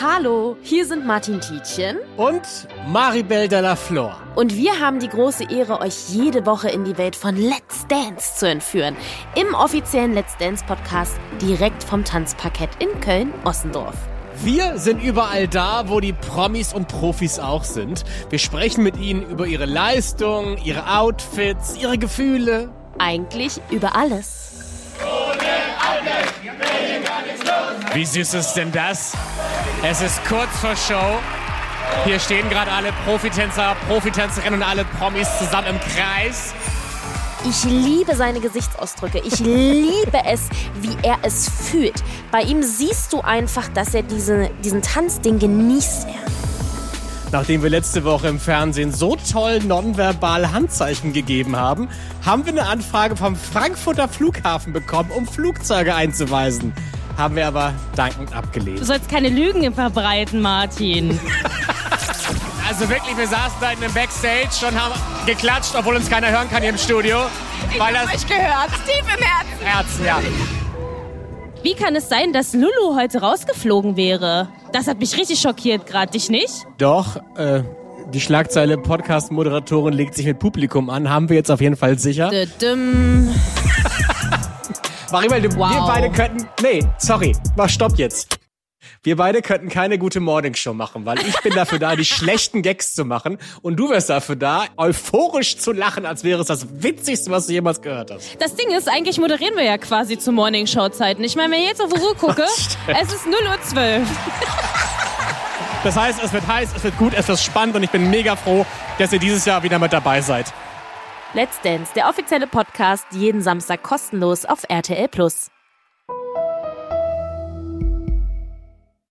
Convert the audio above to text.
Hallo, hier sind Martin Tietjen und Maribel Della Flor. Und wir haben die große Ehre, euch jede Woche in die Welt von Let's Dance zu entführen. Im offiziellen Let's Dance Podcast direkt vom Tanzparkett in Köln-Ossendorf. Wir sind überall da, wo die Promis und Profis auch sind. Wir sprechen mit ihnen über ihre Leistung, ihre Outfits, ihre Gefühle. Eigentlich über alles. Wie süß ist denn das? Es ist kurz vor Show. Hier stehen gerade alle Profitänzer, Profitänzerinnen und alle Promis zusammen im Kreis. Ich liebe seine Gesichtsausdrücke. Ich liebe es, wie er es fühlt. Bei ihm siehst du einfach, dass er diese, diesen Tanz, den genießt er. Nachdem wir letzte Woche im Fernsehen so toll nonverbal Handzeichen gegeben haben, haben wir eine Anfrage vom Frankfurter Flughafen bekommen, um Flugzeuge einzuweisen haben wir aber dankend abgelehnt. Du sollst keine Lügen verbreiten, Martin. also wirklich, wir saßen da in einem Backstage und haben geklatscht, obwohl uns keiner hören kann hier im Studio. Ich weil das euch gehört, tief im Herzen. Herzen, ja. Wie kann es sein, dass Lulu heute rausgeflogen wäre? Das hat mich richtig schockiert gerade, dich nicht? Doch, äh, die Schlagzeile Podcast-Moderatorin legt sich mit Publikum an, haben wir jetzt auf jeden Fall sicher. Düm. Maribel, wow. wir beide könnten. Nee, sorry, mach Stopp jetzt. Wir beide könnten keine gute Morningshow machen, weil ich bin dafür da, die schlechten Gags zu machen und du wärst dafür da, euphorisch zu lachen, als wäre es das Witzigste, was du jemals gehört hast. Das Ding ist, eigentlich moderieren wir ja quasi zu Morningshow-Zeiten. Ich meine, wenn ich jetzt auf die Uhr gucke, es ist 0 Uhr 12. Das heißt, es wird heiß, es wird gut, es wird spannend und ich bin mega froh, dass ihr dieses Jahr wieder mit dabei seid. Let's Dance, der offizielle Podcast, jeden Samstag kostenlos auf RTL Plus.